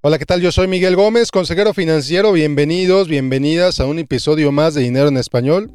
Hola, ¿qué tal? Yo soy Miguel Gómez, consejero financiero. Bienvenidos, bienvenidas a un episodio más de Dinero en Español.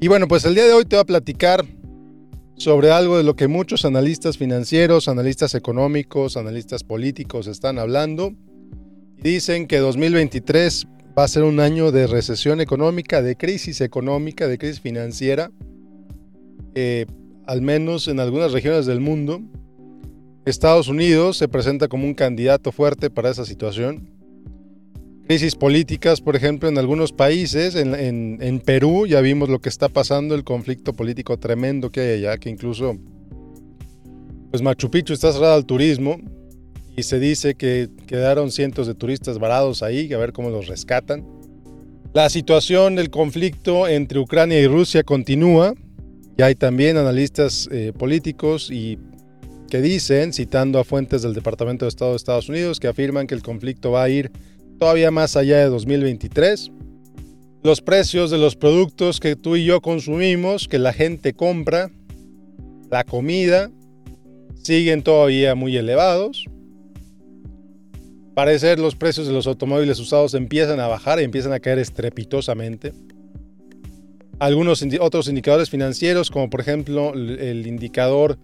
Y bueno, pues el día de hoy te voy a platicar sobre algo de lo que muchos analistas financieros, analistas económicos, analistas políticos están hablando. Dicen que 2023 va a ser un año de recesión económica, de crisis económica, de crisis financiera, eh, al menos en algunas regiones del mundo. Estados Unidos se presenta como un candidato fuerte para esa situación. Crisis políticas, por ejemplo, en algunos países, en, Perú ya vimos lo que está pasando, el conflicto político tremendo que hay allá, que incluso pues Machu Picchu está cerrado al turismo y se dice que quedaron cientos de turistas varados ahí, a ver cómo los rescatan. La situación del conflicto entre Ucrania y Rusia continúa y hay también analistas eh, políticos y que dicen, citando a fuentes del Departamento de Estado de Estados Unidos, que afirman que el conflicto va a ir todavía más allá de 2023. Los precios de los productos que tú y yo consumimos, que la gente compra, la comida, siguen todavía muy elevados. Parecer los precios de los automóviles usados empiezan a bajar y empiezan a caer estrepitosamente. Algunos otros indicadores financieros, como por ejemplo el indicador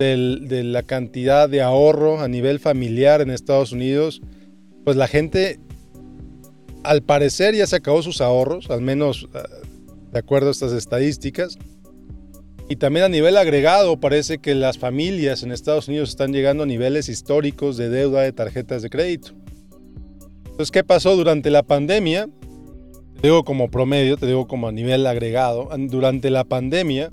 de la cantidad de ahorro a nivel familiar en Estados Unidos, pues la gente al parecer ya se acabó sus ahorros, al menos ah, de acuerdo a estas estadísticas. Y también a nivel agregado parece que las familias en Estados Unidos están llegando a niveles históricos de deuda de tarjetas de crédito. Entonces, ¿qué pasó durante la pandemia? Te digo como promedio, te digo como a nivel agregado. Durante la pandemia,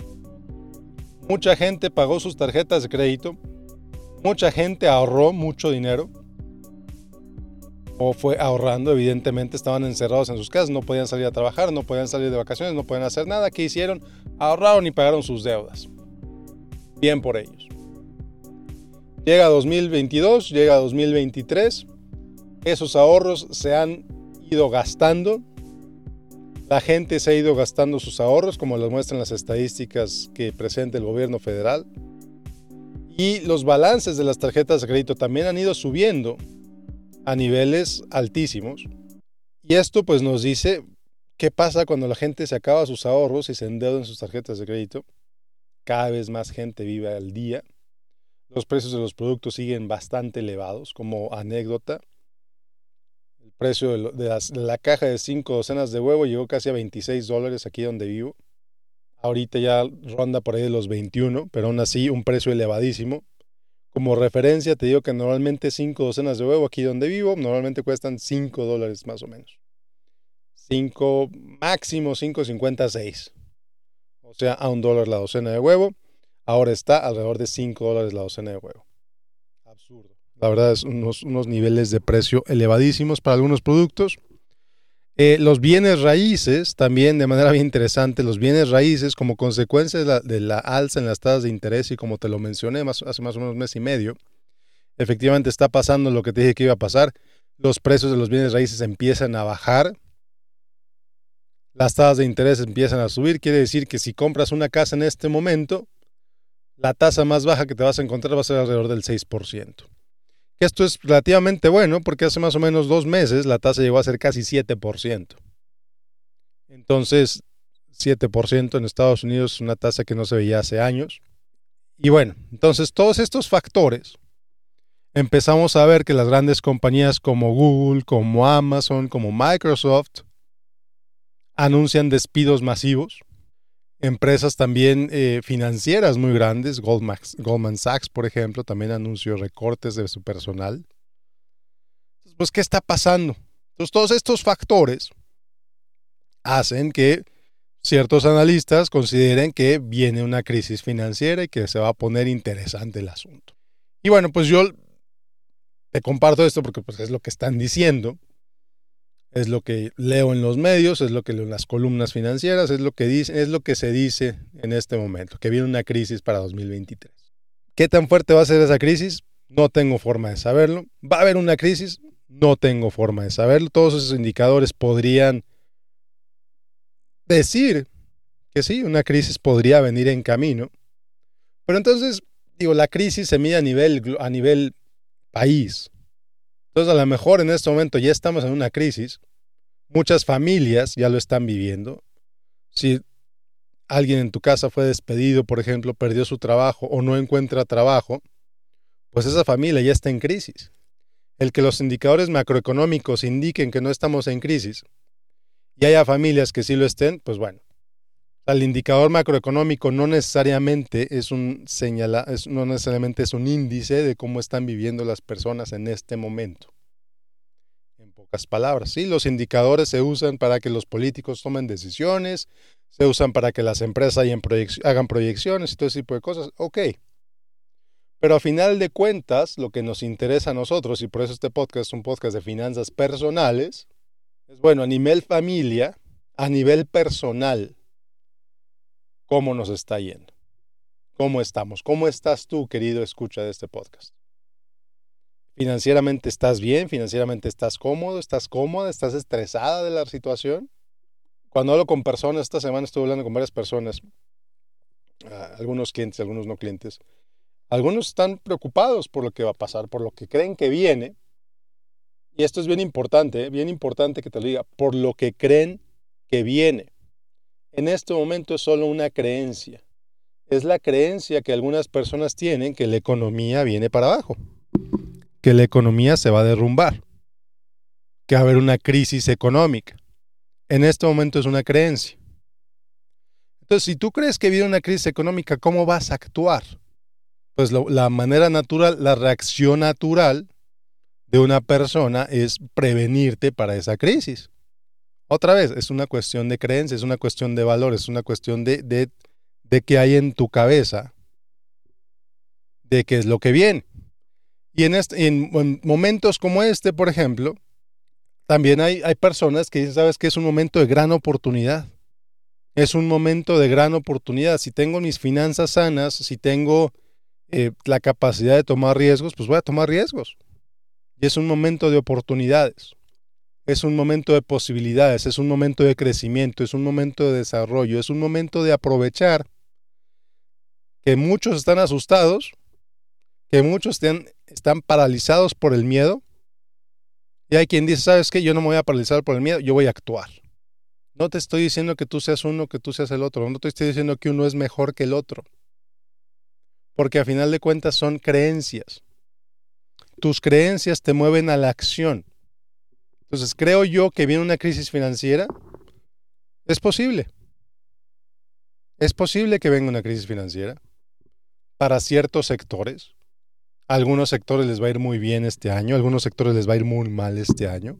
Mucha gente pagó sus tarjetas de crédito. Mucha gente ahorró mucho dinero. O fue ahorrando, evidentemente estaban encerrados en sus casas, no podían salir a trabajar, no podían salir de vacaciones, no podían hacer nada. ¿Qué hicieron? Ahorraron y pagaron sus deudas. Bien por ellos. Llega 2022, llega 2023. Esos ahorros se han ido gastando la gente se ha ido gastando sus ahorros, como lo muestran las estadísticas que presenta el gobierno federal. Y los balances de las tarjetas de crédito también han ido subiendo a niveles altísimos. Y esto pues nos dice qué pasa cuando la gente se acaba sus ahorros y se endeuda en sus tarjetas de crédito. Cada vez más gente vive al día. Los precios de los productos siguen bastante elevados. Como anécdota, precio de, la caja de cinco docenas de huevo llegó casi a 26 dólares aquí donde vivo. Ahorita ya ronda por ahí de los 21, pero aún así un precio elevadísimo. Como referencia te digo que normalmente cinco docenas de huevo aquí donde vivo normalmente cuestan 5 dólares más o menos. 5, máximo 5.56. O sea, a un dólar la docena de huevo. Ahora está alrededor de 5 dólares la docena de huevo. Absurdo. La verdad es unos, niveles de precio elevadísimos para algunos productos. Eh, los bienes raíces, también de manera bien interesante, los bienes raíces como consecuencia de la, alza en las tasas de interés y como te lo mencioné hace más o menos un mes y medio, efectivamente está pasando lo que te dije que iba a pasar. Los precios de los bienes raíces empiezan a bajar, las tasas de interés empiezan a subir, quiere decir que si compras una casa en este momento, la tasa más baja que te vas a encontrar va a ser alrededor del 6%. Esto es relativamente bueno porque hace más o menos dos meses la tasa llegó a ser casi 7%. Entonces, 7% en Estados Unidos es una tasa que no se veía hace años. Y bueno, entonces todos estos factores empezamos a ver que las grandes compañías como Google, como Amazon, como Microsoft anuncian despidos masivos empresas también eh, financieras muy grandes, Goldman, Goldman, Sachs, por ejemplo, también anunció recortes de su personal. Pues, ¿qué está pasando? Entonces, todos estos factores hacen que ciertos analistas consideren que viene una crisis financiera y que se va a poner interesante el asunto. Y bueno, pues yo te comparto esto porque pues, es lo que están diciendo es lo que leo en los medios, es lo que leo en las columnas financieras, es lo que dice, es lo que se dice en este momento, que viene una crisis para 2023. ¿Qué tan fuerte va a ser esa crisis? No tengo forma de saberlo. ¿Va a haber una crisis? No tengo forma de saberlo. Todos esos indicadores podrían decir que sí, una crisis podría venir en camino. Pero entonces, digo, la crisis se mide a nivel, a nivel país, Entonces, a lo mejor en este momento ya estamos en una crisis. Muchas familias ya lo están viviendo. Si alguien en tu casa fue despedido, por ejemplo, perdió su trabajo o no encuentra trabajo, pues esa familia ya está en crisis. El que los indicadores macroeconómicos indiquen que no estamos en crisis y haya familias que sí lo estén, pues bueno. El indicador macroeconómico no necesariamente es un señala, no necesariamente es un índice de cómo están viviendo las personas en este momento. En pocas palabras, sí, los indicadores se usan para que los políticos tomen decisiones, se usan para que las empresas hagan proyecciones y todo ese tipo de cosas. Ok. Pero a final de cuentas, lo que nos interesa a nosotros, y por eso este podcast es un podcast de finanzas personales, es bueno, a nivel familia, a nivel personal, ¿cómo nos está yendo? ¿Cómo estamos? ¿Cómo estás tú, querido escucha de este podcast? ¿Financieramente estás bien? ¿Financieramente estás cómodo? ¿Estás cómoda? ¿Estás estresada de la situación? Cuando hablo con personas, esta semana estuve hablando con varias personas, ah, algunos clientes, algunos no clientes. Algunos están preocupados por lo que va a pasar, por lo que creen que viene. Y esto es bien importante, ¿eh? bien importante que te lo diga, por lo que creen que viene. En este momento es solo una creencia. Es la creencia que algunas personas tienen que la economía viene para abajo, que la economía se va a derrumbar, que va a haber una crisis económica en este momento es una creencia. Entonces, si tú crees que viene una crisis económica, ¿cómo vas a actuar? Pues la manera natural, la reacción natural de una persona es prevenirte para esa crisis. Otra vez, es una cuestión de creencia, es una cuestión de valores, es una cuestión de, de, de qué hay en tu cabeza, de qué es lo que viene. Y en, este, en momentos como este, por ejemplo, también hay, hay personas que dicen, sabes que es un momento de gran oportunidad. Es un momento de gran oportunidad. Si tengo mis finanzas sanas, si tengo eh, la capacidad de tomar riesgos, pues voy a tomar riesgos. Y es un momento de oportunidades. Es un momento de posibilidades, es un momento de crecimiento, es un momento de desarrollo, es un momento de aprovechar que muchos están asustados, que muchos están, paralizados por el miedo y hay quien dice, ¿sabes qué? Yo no me voy a paralizar por el miedo, yo voy a actuar. No te estoy diciendo que tú seas uno, que tú seas el otro. No te estoy diciendo que uno es mejor que el otro. Porque a final de cuentas son creencias. Tus creencias te mueven a la acción. Entonces, creo yo que viene una crisis financiera. Es posible. Es posible que venga una crisis financiera para ciertos sectores algunos sectores les va a ir muy bien este año, algunos sectores les va a ir muy mal este año.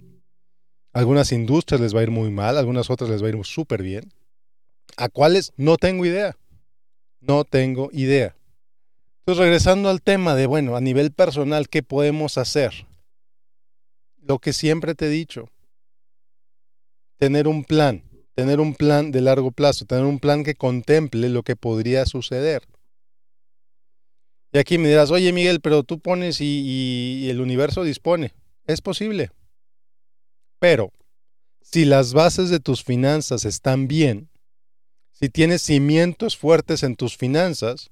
Algunas industrias les va a ir muy mal, algunas otras les va a ir súper bien. ¿A cuáles? No tengo idea. No tengo idea. Entonces, regresando al tema de, bueno, a nivel personal, ¿qué podemos hacer? Lo que siempre te he dicho, tener un plan, tener un plan de largo plazo, tener un plan que contemple lo que podría suceder. Y aquí me dirás, oye Miguel, pero tú pones y, el universo dispone. Es posible. Pero si las bases de tus finanzas están bien, si tienes cimientos fuertes en tus finanzas,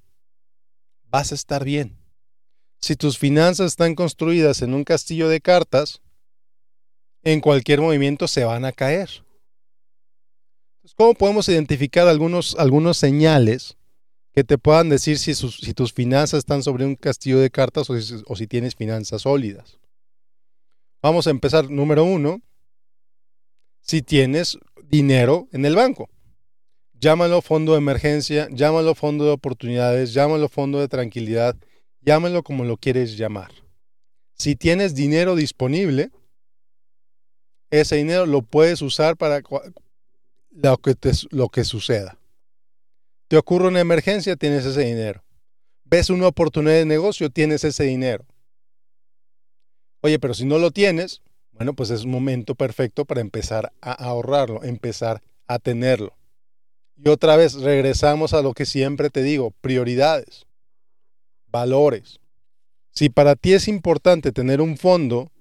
vas a estar bien. Si tus finanzas están construidas en un castillo de cartas, en cualquier movimiento se van a caer. ¿Cómo podemos identificar algunos, algunos señales que te puedan decir si, tus finanzas están sobre un castillo de cartas o si, o si tienes finanzas sólidas. Vamos a empezar, número uno, si tienes dinero en el banco. Llámalo fondo de emergencia, llámalo fondo de oportunidades, llámalo fondo de tranquilidad, llámalo como lo quieres llamar. Si tienes dinero disponible, ese dinero lo puedes usar para lo que, lo que suceda. Te ocurre una emergencia, tienes ese dinero. Ves una oportunidad de negocio, tienes ese dinero. Oye, pero si no lo tienes, bueno, pues es momento perfecto para empezar a ahorrarlo, empezar a tenerlo. Y otra vez regresamos a lo que siempre te digo, prioridades, valores. Si para ti es importante tener un fondo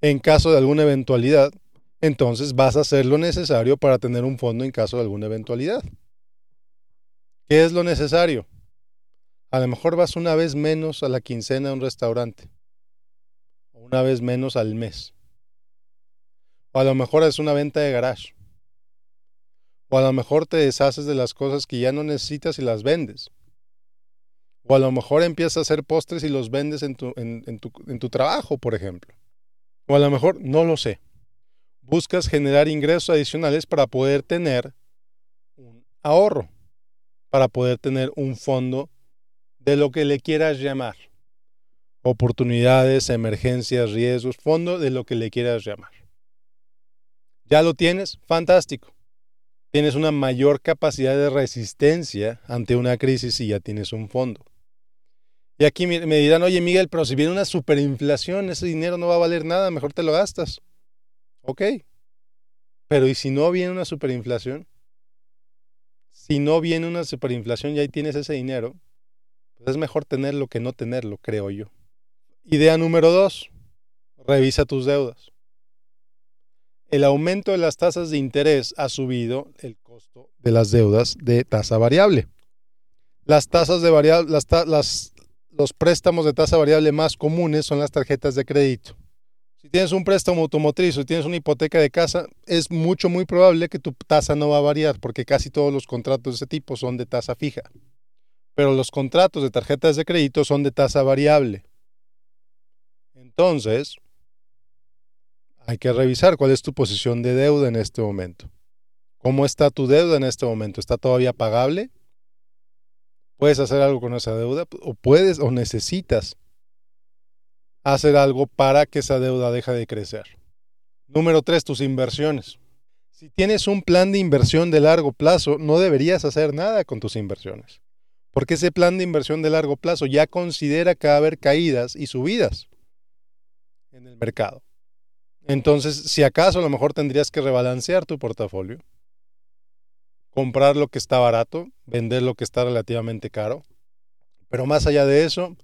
en caso de alguna eventualidad, entonces vas a hacer lo necesario para tener un fondo en caso de alguna eventualidad. ¿Qué es lo necesario? A lo mejor vas una vez menos a la quincena a un restaurante. una vez menos al mes. O a lo mejor es una venta de garage. O a lo mejor te deshaces de las cosas que ya no necesitas y las vendes. O a lo mejor empiezas a hacer postres y los vendes en tu, en, tu, en tu trabajo, por ejemplo. O a lo mejor, no lo sé. Buscas generar ingresos adicionales para poder tener un ahorro, para poder tener un fondo de lo que le quieras llamar. Oportunidades, emergencias, riesgos, fondo de lo que le quieras llamar. ¿Ya lo tienes? Fantástico. Tienes una mayor capacidad de resistencia ante una crisis y ya tienes un fondo. Y aquí me dirán, oye Miguel, pero si viene una superinflación, ese dinero no va a valer nada, mejor te lo gastas. Ok. Pero ¿y si no viene una superinflación? Si no viene una superinflación y ahí tienes ese dinero, pues es mejor tenerlo que no tenerlo, creo yo. Idea número dos, revisa tus deudas. El aumento de las tasas de interés ha subido el costo de las deudas de tasa variable. Las tasas de variable, las, los préstamos de tasa variable más comunes son las tarjetas de crédito. Si tienes un préstamo automotriz o tienes una hipoteca de casa, es mucho, muy probable que tu tasa no va a variar porque casi todos los contratos de ese tipo son de tasa fija. Pero los contratos de tarjetas de crédito son de tasa variable. Entonces, hay que revisar cuál es tu posición de deuda en este momento. ¿Cómo está tu deuda en este momento? ¿Está todavía pagable? puedes hacer algo con esa deuda o puedes o necesitas hacer algo para que esa deuda deje de crecer. Número tres, tus inversiones. Si tienes un plan de inversión de largo plazo, no deberías hacer nada con tus inversiones, porque ese plan de inversión de largo plazo ya considera que va a haber caídas y subidas en el mercado. Entonces, si acaso a lo mejor tendrías que rebalancear tu portafolio comprar lo que está barato, vender lo que está relativamente caro. Pero más allá de eso,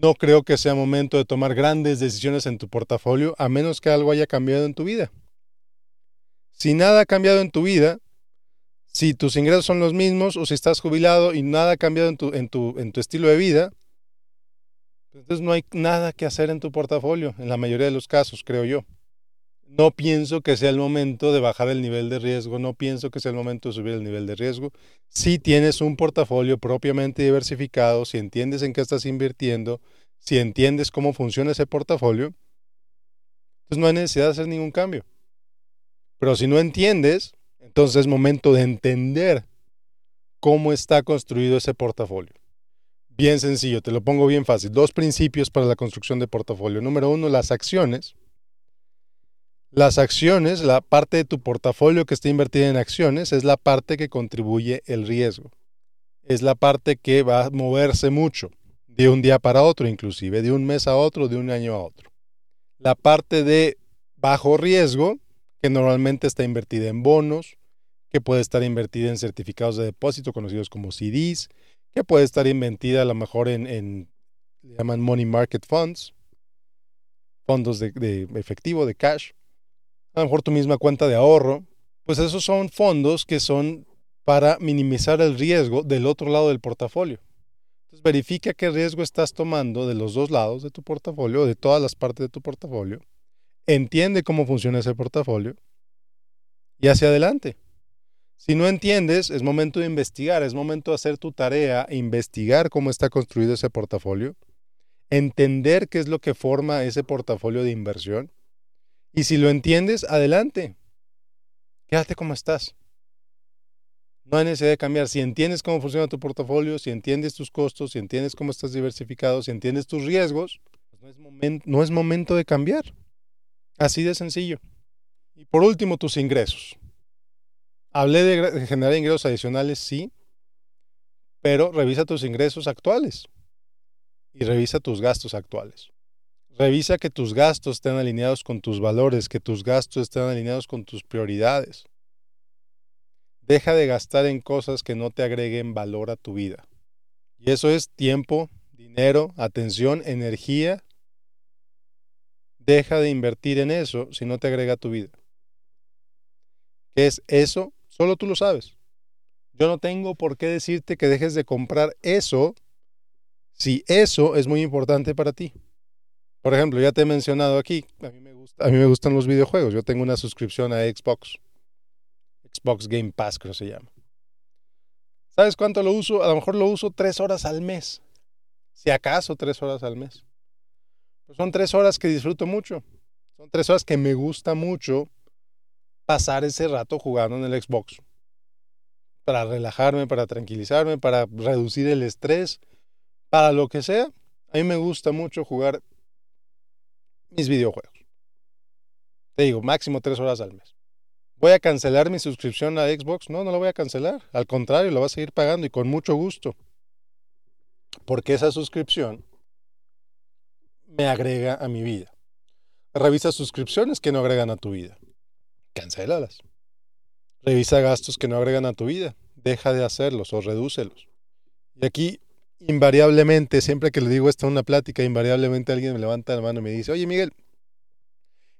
no creo que sea momento de tomar grandes decisiones en tu portafolio a menos que algo haya cambiado en tu vida. Si nada ha cambiado en tu vida, si tus ingresos son los mismos o si estás jubilado y nada ha cambiado en tu, en tu, en tu estilo de vida, entonces no hay nada que hacer en tu portafolio, en la mayoría de los casos, creo yo no pienso que sea el momento de bajar el nivel de riesgo, no pienso que sea el momento de subir el nivel de riesgo. Si tienes un portafolio propiamente diversificado, si entiendes en qué estás invirtiendo, si entiendes cómo funciona ese portafolio, pues no hay necesidad de hacer ningún cambio. Pero si no entiendes, entonces es momento de entender cómo está construido ese portafolio. Bien sencillo, te lo pongo bien fácil. Dos principios para la construcción de portafolio. Número uno, las acciones las acciones, la parte de tu portafolio que está invertida en acciones, es la parte que contribuye el riesgo. Es la parte que va a moverse mucho, de un día para otro inclusive, de un mes a otro, de un año a otro. La parte de bajo riesgo, que normalmente está invertida en bonos, que puede estar invertida en certificados de depósito conocidos como CDs, que puede estar invertida a lo mejor en, en llaman money market funds, fondos de efectivo, de cash a lo mejor tu misma cuenta de ahorro, pues esos son fondos que son para minimizar el riesgo del otro lado del portafolio. Verifica qué riesgo estás tomando de los dos lados de tu portafolio, de todas las partes de tu portafolio. Entiende cómo funciona ese portafolio y hacia adelante. Si no entiendes, es momento de investigar, es momento de hacer tu tarea, investigar cómo está construido ese portafolio, entender qué es lo que forma ese portafolio de inversión y si lo entiendes, adelante. Quédate como estás. No hay necesidad de cambiar. Si entiendes cómo funciona tu portafolio, si entiendes tus costos, si entiendes cómo estás diversificado, si entiendes tus riesgos, pues no, es momento, no es momento de cambiar. Así de sencillo. Y por último, tus ingresos. Hablé de generar ingresos adicionales, sí, pero revisa tus ingresos actuales y revisa tus gastos actuales. Revisa que tus gastos estén alineados con tus valores, que tus gastos estén alineados con tus prioridades. Deja de gastar en cosas que no te agreguen valor a tu vida. Y eso es tiempo, dinero, atención, energía. Deja de invertir en eso si no te agrega tu vida. ¿Qué es eso? Solo tú lo sabes. Yo no tengo por qué decirte que dejes de comprar eso si eso es muy importante para ti. Por ejemplo, ya te he mencionado aquí, a mí me, gustan los videojuegos. Yo tengo una suscripción a Xbox. Xbox Game Pass, creo que se llama. ¿Sabes cuánto lo uso? A lo mejor lo uso tres horas al mes. Si acaso tres horas al mes. Son tres horas que disfruto mucho. Son tres horas que me gusta mucho pasar ese rato jugando en el Xbox. Para relajarme, para tranquilizarme, para reducir el estrés, para lo que sea. A mí me gusta mucho jugar mis videojuegos. Te digo, máximo tres horas al mes. ¿Voy a cancelar mi suscripción a Xbox? No, no la voy a cancelar. Al contrario, la voy a seguir pagando y con mucho gusto. Porque esa suscripción me agrega a mi vida. Revisa suscripciones que no agregan a tu vida. Cancélalas. Revisa gastos que no agregan a tu vida. Deja de hacerlos o redúcelos. Y aquí, invariablemente, siempre que le digo esto en una plática, invariablemente alguien me levanta la mano y me dice, oye Miguel,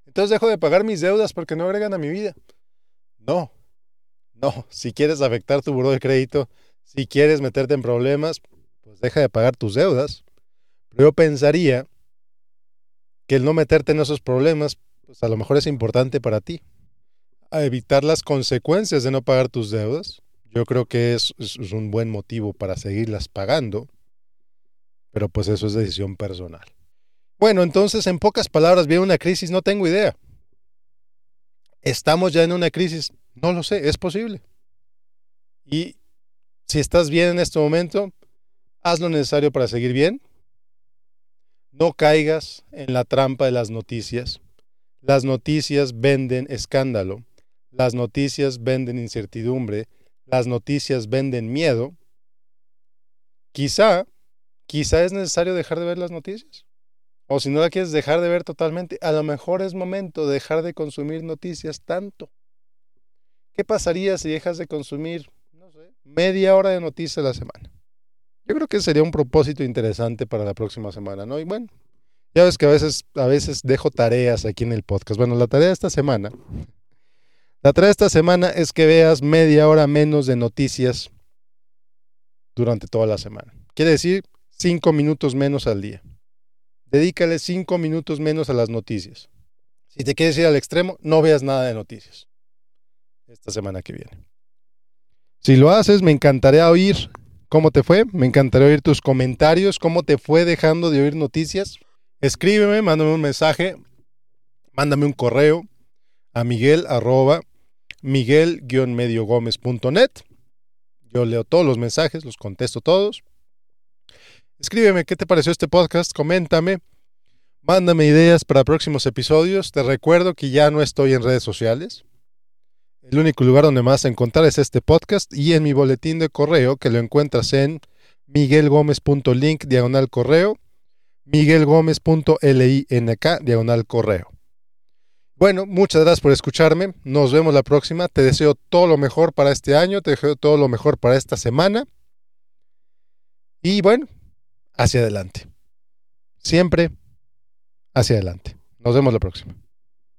entonces dejo de pagar mis deudas porque no agregan a mi vida. No, no, si quieres afectar tu buro de crédito, si quieres meterte en problemas, pues deja de pagar tus deudas. Pero yo pensaría que el no meterte en esos problemas, pues a lo mejor es importante para ti. A evitar las consecuencias de no pagar tus deudas, yo creo que es, un buen motivo para seguirlas pagando, pero pues eso es decisión personal. Bueno, entonces en pocas palabras, viene una crisis, no tengo idea. ¿Estamos ya en una crisis? No lo sé, es posible. Y si estás bien en este momento, haz lo necesario para seguir bien. No caigas en la trampa de las noticias. Las noticias venden escándalo. Las noticias venden incertidumbre. Las noticias venden miedo. Quizá, quizá es necesario dejar de ver las noticias. O si no la quieres dejar de ver totalmente, a lo mejor es momento de dejar de consumir noticias tanto. ¿Qué pasaría si dejas de consumir, no sé, media hora de noticias a la semana? Yo creo que sería un propósito interesante para la próxima semana, ¿no? Y bueno, ya ves que a veces, a veces dejo tareas aquí en el podcast. Bueno, la tarea de esta semana, la tarea esta semana es que veas media hora menos de noticias durante toda la semana. Quiere decir cinco minutos menos al día. Dedícale cinco minutos menos a las noticias. Si te quieres ir al extremo, no veas nada de noticias esta semana que viene. Si lo haces, me encantaría oír cómo te fue, me encantaría oír tus comentarios, cómo te fue dejando de oír noticias. Escríbeme, mándame un mensaje, mándame un correo a miguel arroba miguel-mediogomez.net. Yo leo todos los mensajes, los contesto todos. Escríbeme qué te pareció este podcast, coméntame, mándame ideas para próximos episodios. Te recuerdo que ya no estoy en redes sociales. El único lugar donde a encontrar es este podcast y en mi boletín de correo que lo encuentras en miguelgomez.link diagonal correo, miguelgomez.link diagonal correo. Bueno, muchas gracias por escucharme. Nos vemos la próxima. Te deseo todo lo mejor para este año. Te deseo todo lo mejor para esta semana. Y bueno, hacia adelante. Siempre hacia adelante. Nos vemos la próxima.